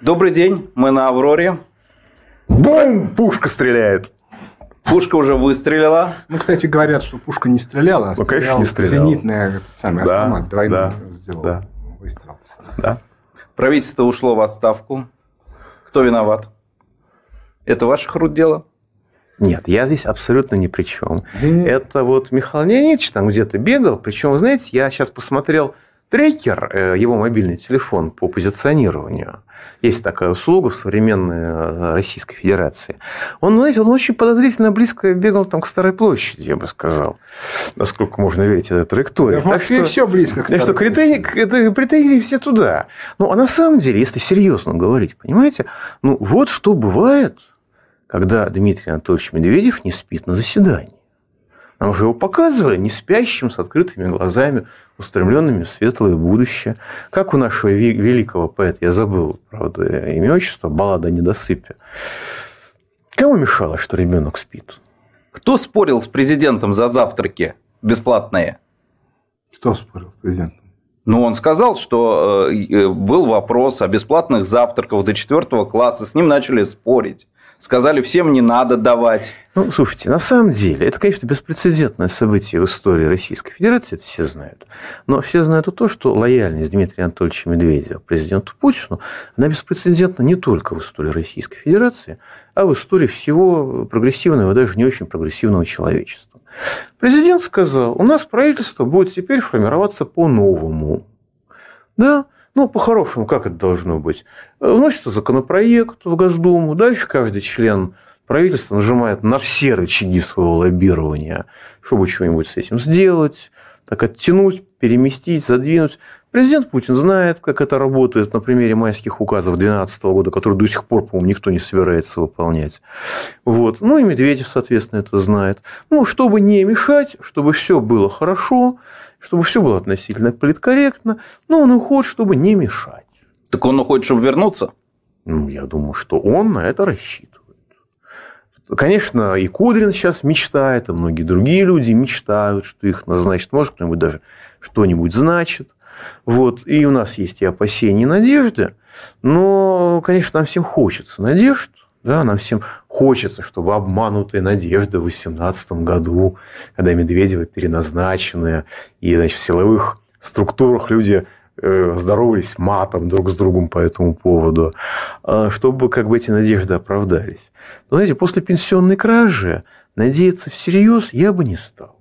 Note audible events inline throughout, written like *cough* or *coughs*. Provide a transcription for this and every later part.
Добрый день, мы на Авроре. Бум! Пушка стреляет. Пушка уже выстрелила. Ну, кстати, говорят, что пушка не стреляла, а ну, конечно, не стреляла. зенитный самый да, автомат двойной да, сделал да. выстрел. Да. Правительство ушло в отставку. Кто виноват? Это ваших рук дело? Нет, я здесь абсолютно ни при чем. Mm-hmm. Это вот Михаил Леонидович там где-то бегал. Причем, знаете, я сейчас посмотрел трекер, э, его мобильный телефон по позиционированию, есть такая услуга в современной э, Российской Федерации. Он, знаете, он очень подозрительно близко бегал там к Старой площади, я бы сказал, насколько можно верить этой траектории. Да, в Москве так что, все близко к Так что претензии, претензии все туда. Ну, а на самом деле, если серьезно говорить, понимаете, ну, вот что бывает, когда Дмитрий Анатольевич Медведев не спит на заседании. Нам же его показывали не спящим, с открытыми глазами, устремленными в светлое будущее. Как у нашего великого поэта, я забыл, правда, имя отчество, баллада о недосыпе. Кому мешало, что ребенок спит? Кто спорил с президентом за завтраки бесплатные? Кто спорил с президентом? Ну, он сказал, что э, э, был вопрос о бесплатных завтраках до четвертого класса. С ним начали спорить. Сказали, всем не надо давать. Ну, слушайте, на самом деле, это, конечно, беспрецедентное событие в истории Российской Федерации, это все знают. Но все знают то, что лояльность Дмитрия Анатольевича Медведева президенту Путину, она беспрецедентна не только в истории Российской Федерации, а в истории всего прогрессивного и даже не очень прогрессивного человечества. Президент сказал, у нас правительство будет теперь формироваться по-новому. Да, ну, по-хорошему, как это должно быть? Вносится законопроект в Госдуму, дальше каждый член правительства нажимает на все рычаги своего лоббирования, чтобы что-нибудь с этим сделать, так оттянуть, переместить, задвинуть. Президент Путин знает, как это работает на примере майских указов 2012 года, которые до сих пор, по-моему, никто не собирается выполнять. Вот. Ну и Медведев, соответственно, это знает. Ну, чтобы не мешать, чтобы все было хорошо, чтобы все было относительно политкорректно, но он уходит, чтобы не мешать. Так он уходит, чтобы вернуться? Ну, я думаю, что он на это рассчитывает. Конечно, и Кудрин сейчас мечтает, и многие другие люди мечтают, что их назначат. Может, кто-нибудь даже что-нибудь значит. Вот. И у нас есть и опасения, и надежды. Но, конечно, нам всем хочется надежд. Да, нам всем хочется, чтобы обманутые надежды в 2018 году, когда Медведева переназначены, и значит, в силовых структурах люди э, здоровались матом друг с другом по этому поводу, а, чтобы как бы эти надежды оправдались. Но, знаете, после пенсионной кражи надеяться всерьез я бы не стал.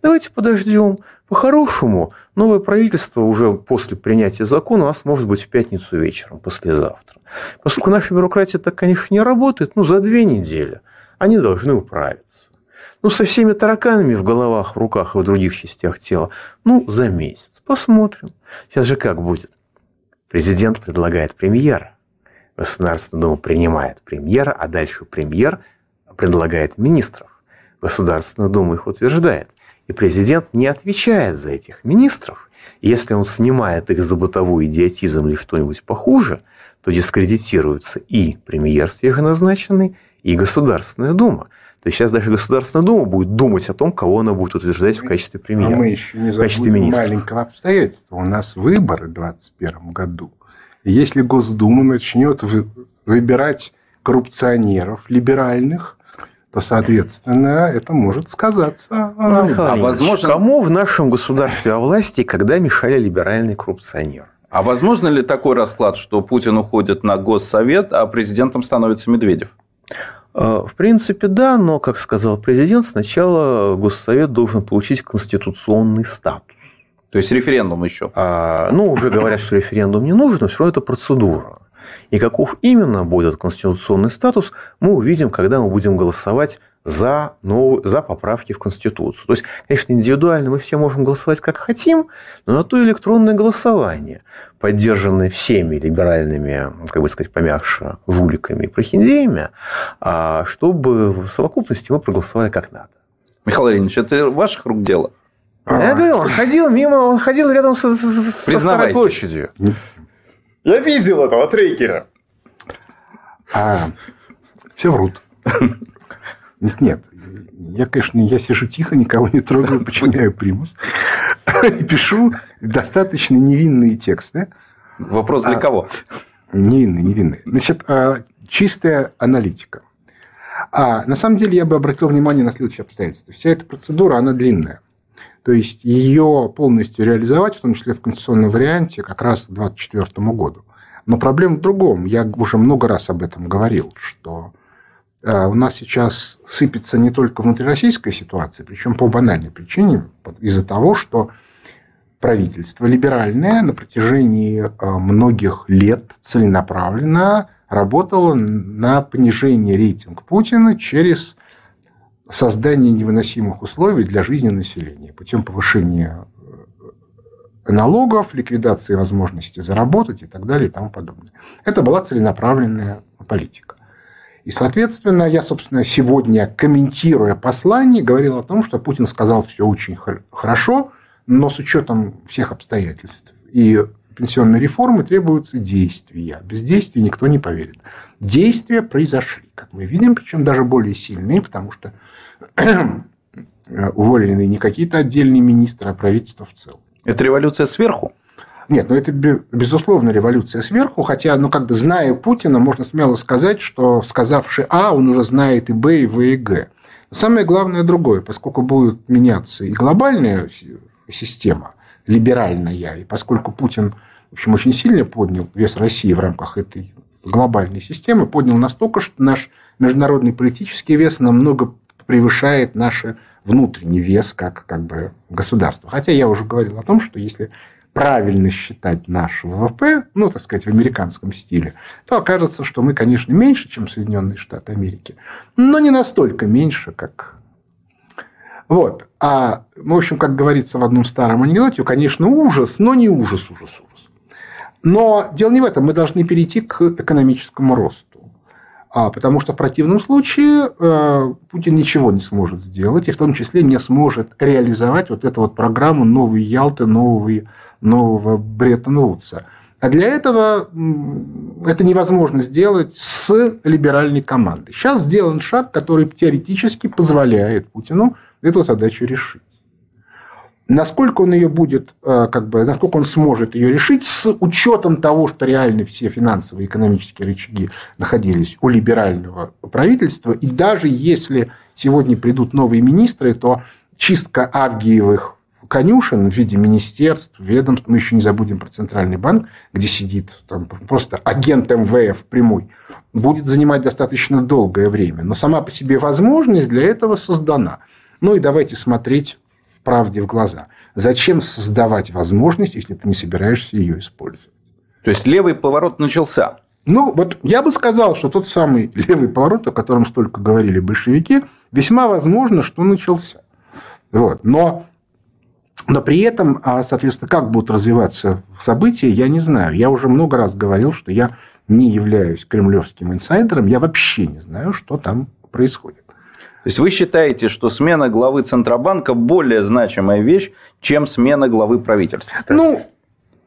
Давайте подождем. По-хорошему, новое правительство уже после принятия закона у нас может быть в пятницу вечером, послезавтра. Поскольку наша бюрократия так, конечно, не работает, ну, за две недели они должны управиться. Ну, со всеми тараканами в головах, в руках и в других частях тела, ну, за месяц. Посмотрим. Сейчас же как будет? Президент предлагает премьера. Государственная Дума принимает премьера, а дальше премьер предлагает министров. Государственная Дума их утверждает. И президент не отвечает за этих министров. Если он снимает их за бытовой идиотизм или что-нибудь похуже, то дискредитируется и премьер свеженазначенный, и Государственная Дума. То есть сейчас даже Государственная Дума будет думать о том, кого она будет утверждать в качестве премьера. А мы еще не забудем маленького обстоятельства. У нас выборы в 2021 году. Если Госдума начнет выбирать коррупционеров либеральных, то, соответственно, это может сказаться. А возможно, кому в нашем государстве о власти, когда мешали либеральный коррупционер? А возможно ли такой расклад, что Путин уходит на Госсовет, а президентом становится Медведев? А, в принципе, да, но, как сказал президент, сначала Госсовет должен получить конституционный статус. То есть референдум еще? А, ну, уже говорят, что референдум не нужен, но все равно это процедура. И каков именно будет конституционный статус, мы увидим, когда мы будем голосовать за, новые, за поправки в Конституцию. То есть, конечно, индивидуально мы все можем голосовать как хотим, но на то электронное голосование, поддержанное всеми либеральными, как бы сказать, помягче, жуликами и прохиндеями, а чтобы в совокупности мы проголосовали как надо. Михаил Леонидович, это ваших рук дело? Я говорил, он ходил мимо, он ходил рядом со, со, со Старой площадью. Я видел этого трекера. А, все врут. Нет, нет. Я, конечно, я сижу тихо, никого не трогаю, подчиняю примус. И пишу достаточно невинные тексты. Вопрос для а, кого? Невинны, невинны. Значит, а, чистая аналитика. А на самом деле я бы обратил внимание на следующее обстоятельство. Вся эта процедура, она длинная. То есть ее полностью реализовать, в том числе в конституционном варианте, как раз к 2024 году. Но проблема в другом. Я уже много раз об этом говорил, что а, у нас сейчас сыпется не только внутрироссийская ситуация, причем по банальной причине, из-за того, что правительство либеральное на протяжении а, многих лет целенаправленно работало на понижение рейтинга Путина через создание невыносимых условий для жизни населения путем повышения э, налогов, ликвидации возможности заработать и так далее и тому подобное. Это была целенаправленная политика. И, соответственно, я, собственно, сегодня, комментируя послание, говорил о том, что Путин сказал все очень хорошо, но с учетом всех обстоятельств и пенсионной реформы требуются действия. Без действий никто не поверит. Действия произошли, как мы видим, причем даже более сильные, потому что уволены не какие-то отдельные министры, а правительство в целом. Это революция сверху? Нет, ну это безусловно революция сверху, хотя, ну как бы зная Путина, можно смело сказать, что сказавший А, он уже знает и Б, и В, и Г. Самое главное другое, поскольку будет меняться и глобальная система, либеральная, и поскольку Путин, в общем, очень сильно поднял вес России в рамках этой глобальной системы, поднял настолько, что наш международный политический вес намного превышает наш внутренний вес как, как бы государство. Хотя я уже говорил о том, что если правильно считать наш ВВП, ну, так сказать, в американском стиле, то окажется, что мы, конечно, меньше, чем Соединенные Штаты Америки, но не настолько меньше, как... Вот. А, ну, в общем, как говорится в одном старом анекдоте, конечно, ужас, но не ужас, ужас, ужас. Но дело не в этом. Мы должны перейти к экономическому росту. А, потому что в противном случае э, Путин ничего не сможет сделать, и в том числе не сможет реализовать вот эту вот программу новой Ялты, нового, нового Бреттон-Вудса. А для этого это невозможно сделать с либеральной командой. Сейчас сделан шаг, который теоретически позволяет Путину эту задачу решить. Насколько он ее будет, э, как бы, насколько он сможет ее решить с учетом того, что реально все финансовые и экономические рычаги находились у либерального правительства, и даже если сегодня придут новые министры, то чистка Авгиевых конюшен в виде министерств, ведомств, мы еще не забудем про Центральный банк, где сидит там, просто агент МВФ прямой, будет занимать достаточно долгое время. Но сама по себе возможность для этого создана. Ну и давайте смотреть правде в глаза. Зачем создавать возможность, если ты не собираешься ее использовать? То есть левый поворот начался. Ну, вот я бы сказал, что тот самый левый поворот, о котором столько говорили большевики, весьма возможно, что начался. Вот. Но, но при этом, а, соответственно, как будут развиваться события, я не знаю. Я уже много раз говорил, что я не являюсь кремлевским инсайдером, я вообще не знаю, что там происходит. То есть вы считаете, что смена главы Центробанка более значимая вещь, чем смена главы правительства? Ну,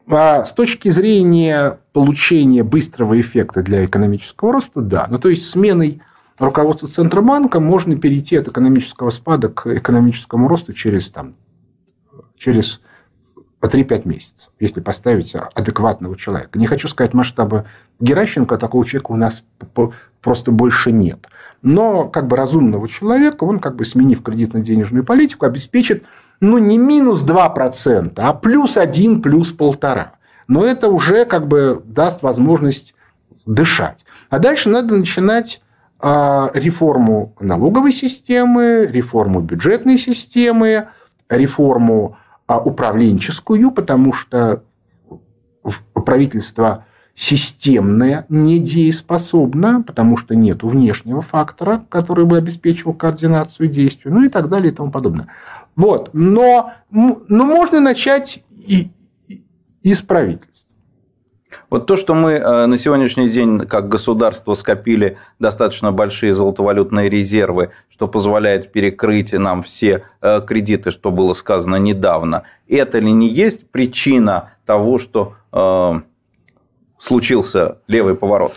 а с точки зрения получения быстрого эффекта для экономического роста, да. Ну, то есть сменой руководства Центробанка можно перейти от экономического спада к экономическому росту через, там, через по 3-5 месяцев, если поставить адекватного человека. Не хочу сказать масштаба Геращенко, такого человека у нас просто больше нет. Но как бы разумного человека, он как бы сменив кредитно-денежную политику, обеспечит ну, не минус 2%, а плюс 1, плюс 1,5%. Но это уже как бы даст возможность дышать. А дальше надо начинать а, реформу налоговой системы, реформу бюджетной системы, реформу а управленческую, потому что правительство системное недееспособно, потому что нет внешнего фактора, который бы обеспечивал координацию действий, ну и так далее и тому подобное. Вот. Но, но можно начать и, и, из правительства. Вот то, что мы э, на сегодняшний день как государство скопили достаточно большие золотовалютные резервы, что позволяет перекрыть нам все э, кредиты, что было сказано недавно, это ли не есть причина того, что э, случился левый поворот?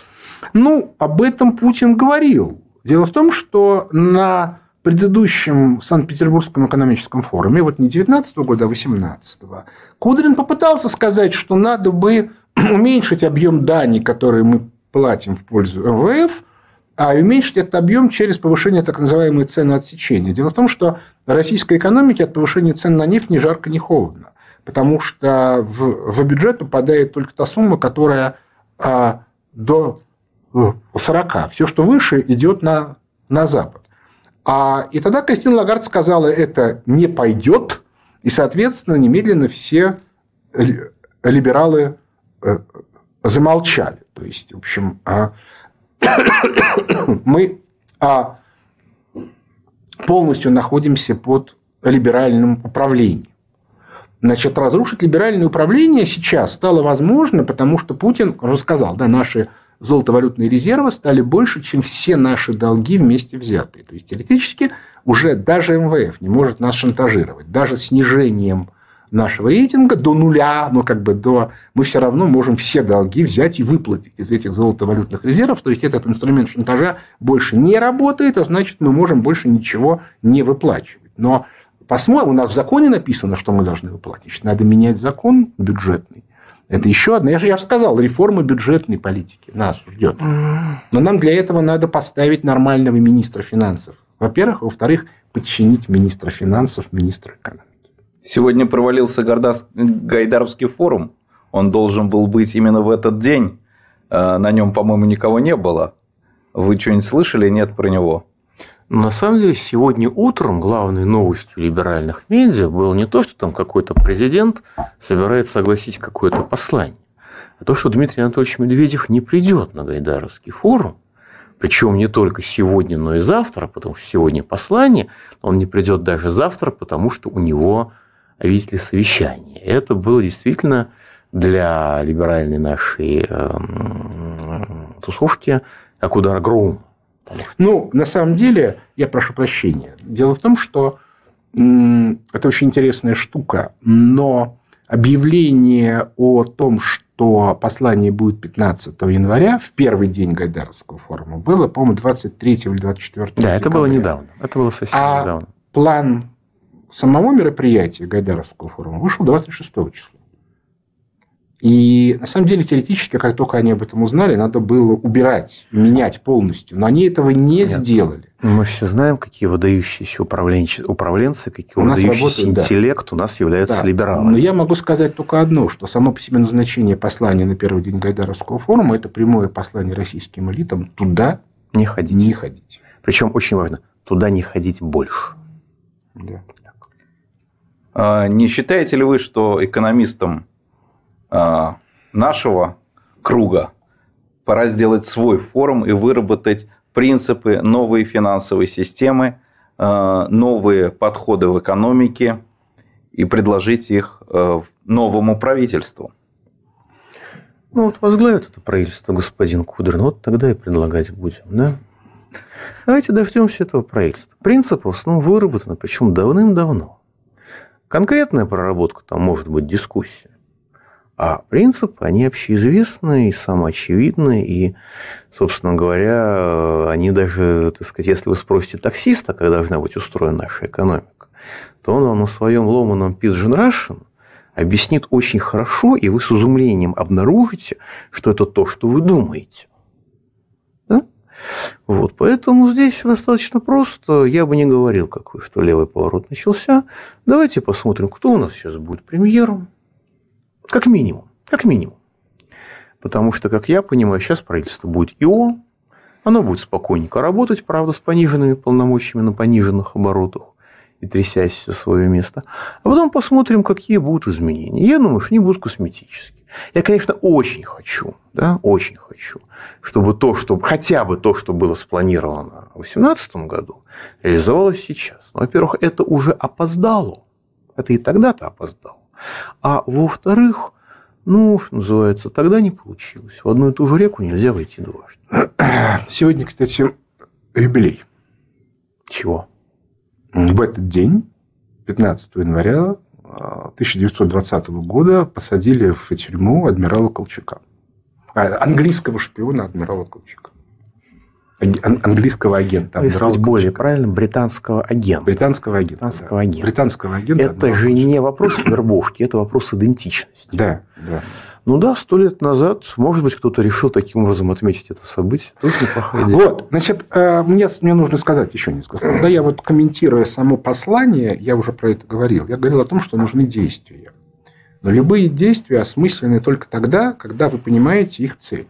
Ну, об этом Путин говорил. Дело в том, что на предыдущем Санкт-Петербургском экономическом форуме, вот не 19 года, а 18 Кудрин попытался сказать, что надо бы *clears throat* уменьшить объем дани, который мы платим в пользу МВФ, а уменьшить этот объем через повышение так называемой цены отсечения. Дело в том, что российской экономике от повышения цен на нефть ни жарко, ни холодно. Потому что в, в бюджет попадает только та сумма, которая а, до 40. Э, Все, что выше, идет на, на Запад. А, и тогда Кристина Лагард сказала, это не пойдет, и, соответственно, немедленно все либералы замолчали. То есть, в общем, а, *coughs* мы а, полностью находимся под либеральным управлением. Значит, разрушить либеральное управление сейчас стало возможно, потому что Путин рассказал, да, наши золотовалютные резервы стали больше, чем все наши долги вместе взятые. То есть, теоретически уже даже МВФ не может нас шантажировать. Даже снижением нашего рейтинга до нуля, но как бы до... Мы все равно можем все долги взять и выплатить из этих золотовалютных резервов. То есть, этот инструмент шантажа больше не работает, а значит, мы можем больше ничего не выплачивать. Но посмотрим, у нас в законе написано, что мы должны выплатить. Надо менять закон бюджетный. Это еще одна, я же, я же сказал, реформа бюджетной политики нас ждет. Но нам для этого надо поставить нормального министра финансов. Во-первых. Во-вторых, подчинить министра финансов министра экономики. Сегодня провалился Гайдаровский форум. Он должен был быть именно в этот день. Э, на нем, по-моему, никого не было. Вы что-нибудь слышали? Нет про него? На самом деле, сегодня утром главной новостью либеральных медиа было не то, что там какой-то президент собирается огласить какое-то послание, а то, что Дмитрий Анатольевич Медведев не придет на Гайдаровский форум, причем не только сегодня, но и завтра, потому что сегодня послание, он не придет даже завтра, потому что у него видите ли, совещание. Это было действительно для либеральной нашей эм, тусовки как удар грома. Ну, на самом деле, я прошу прощения. Дело в том, что это очень интересная штука, но объявление о том, что послание будет 15 января, в первый день Гайдаровского форума, было, по-моему, 23 или 24 Да, декабря. это было недавно. Это было совсем а недавно. план самого мероприятия Гайдаровского форума вышел 26 числа. И на самом деле теоретически, как только они об этом узнали, надо было убирать, менять полностью. Но они этого не Нет. сделали. Мы все знаем, какие выдающиеся управленцы, управленцы какие у выдающийся работает, интеллект да. у нас являются да. либералами. Но я могу сказать только одно, что само по себе назначение послания на первый день Гайдаровского форума – это прямое послание российским элитам туда не ходить. Не ходить. Причем очень важно, туда не ходить больше. Да. А, не считаете ли вы, что экономистам а, нашего круга пора сделать свой форум и выработать принципы новой финансовой системы, а, новые подходы в экономике и предложить их новому правительству? Ну, вот возглавит это правительство господин Кудрин, вот тогда и предлагать будем, да? Давайте дождемся этого правительства. Принципы в основном выработаны, причем давным-давно. Конкретная проработка, там может быть дискуссия. А принципы, они общеизвестны и самоочевидны, и, собственно говоря, они даже, так сказать, если вы спросите таксиста, как должна быть устроена наша экономика, то он вам на своем ломаном Pidgin Russian объяснит очень хорошо, и вы с изумлением обнаружите, что это то, что вы думаете. Вот, поэтому здесь достаточно просто. Я бы не говорил, как вы, что левый поворот начался. Давайте посмотрим, кто у нас сейчас будет премьером. Как минимум. Как минимум. Потому что, как я понимаю, сейчас правительство будет ИО, оно будет спокойненько работать, правда, с пониженными полномочиями на пониженных оборотах и трясясь за свое место. А потом посмотрим, какие будут изменения. Я думаю, что они будут косметические. Я, конечно, очень хочу, да, очень хочу, чтобы то, что, хотя бы то, что было спланировано в 2018 году, реализовалось сейчас. Но, во-первых, это уже опоздало. Это и тогда-то опоздало. А во-вторых, ну, что называется, тогда не получилось. В одну и ту же реку нельзя войти дважды. Сегодня, кстати, юбилей. Чего? В этот день, 15 января 1920 а, года, посадили в тюрьму адмирала Колчака. А, английского шпиона адмирала Колчака. Английского агента. Если быть более правильно, британского агента. Британского агента. Британского да. агента. Британского агента. Это же не вопрос вербовки, это вопрос идентичности. Да, да. Ну да, сто лет назад, может быть, кто-то решил таким образом отметить это событие. Тоже неплохая идея. Вот, значит, э, мне, мне нужно сказать еще несколько слов. Когда я вот комментируя само послание, я уже про это говорил, я говорил о том, что нужны действия. Но любые действия осмысленны только тогда, когда вы понимаете их цель.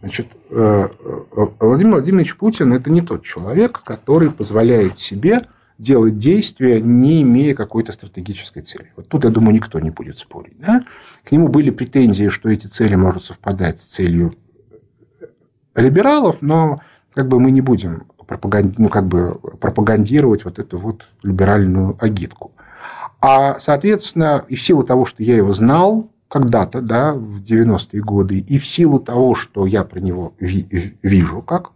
Значит, э, э, Владимир Владимирович Путин – это не тот человек, который позволяет себе делать действия, не имея какой-то стратегической цели. Вот тут, я думаю, никто не будет спорить. Да? К нему были претензии, что эти цели могут совпадать с целью либералов, но как бы мы не будем пропаганди... ну, как бы пропагандировать вот эту вот либеральную агитку. А, соответственно, и в силу того, что я его знал когда-то, да, в 90-е годы, и в силу того, что я про него ви- вижу, как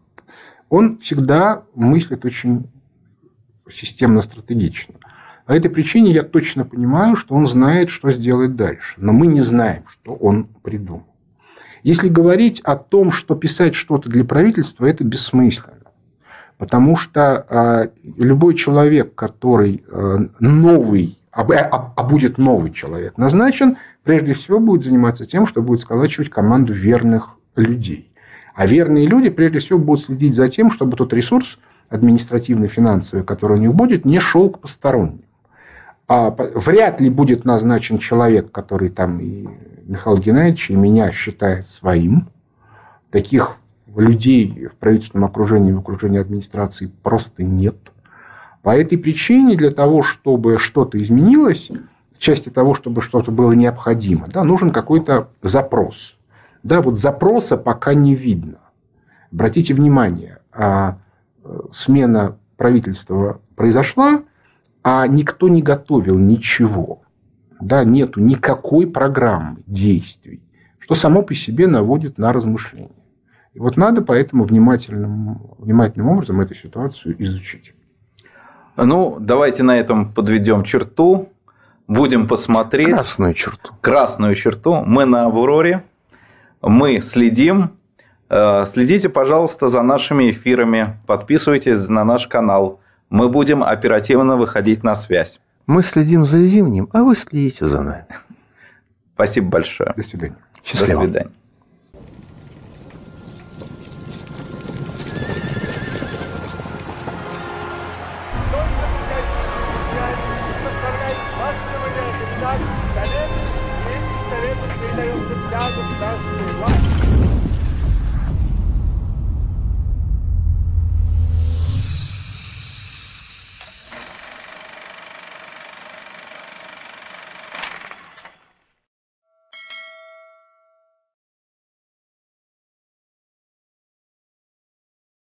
он всегда мыслит очень системно-стратегично. По этой причине я точно понимаю, что он знает, что сделать дальше. Но мы не знаем, что он придумал. Если говорить о том, что писать что-то для правительства, это бессмысленно. Потому что а, любой человек, который а, новый, а, а будет новый человек назначен, прежде всего будет заниматься тем, что будет сколачивать команду верных людей. А верные люди, прежде всего, будут следить за тем, чтобы тот ресурс – административно-финансовый, который у них будет, не шел к посторонним. А вряд ли будет назначен человек, который там и Михаил Геннадьевич, и меня считает своим. Таких людей в правительственном окружении, в окружении администрации просто нет. По этой причине для того, чтобы что-то изменилось, в части того, чтобы что-то было необходимо, да, нужен какой-то запрос. Да, вот запроса пока не видно. Обратите внимание, а смена правительства произошла, а никто не готовил ничего. Да, нету никакой программы действий, что само по себе наводит на размышления. И вот надо поэтому внимательным, внимательным образом эту ситуацию изучить. Ну, давайте на этом подведем черту. Будем посмотреть. Красную черту. Красную черту. Мы на Авроре. Мы следим следите, пожалуйста, за нашими эфирами, подписывайтесь на наш канал. Мы будем оперативно выходить на связь. Мы следим за зимним, а вы следите за нами. Спасибо большое. До свидания. Счастливо. До свидания.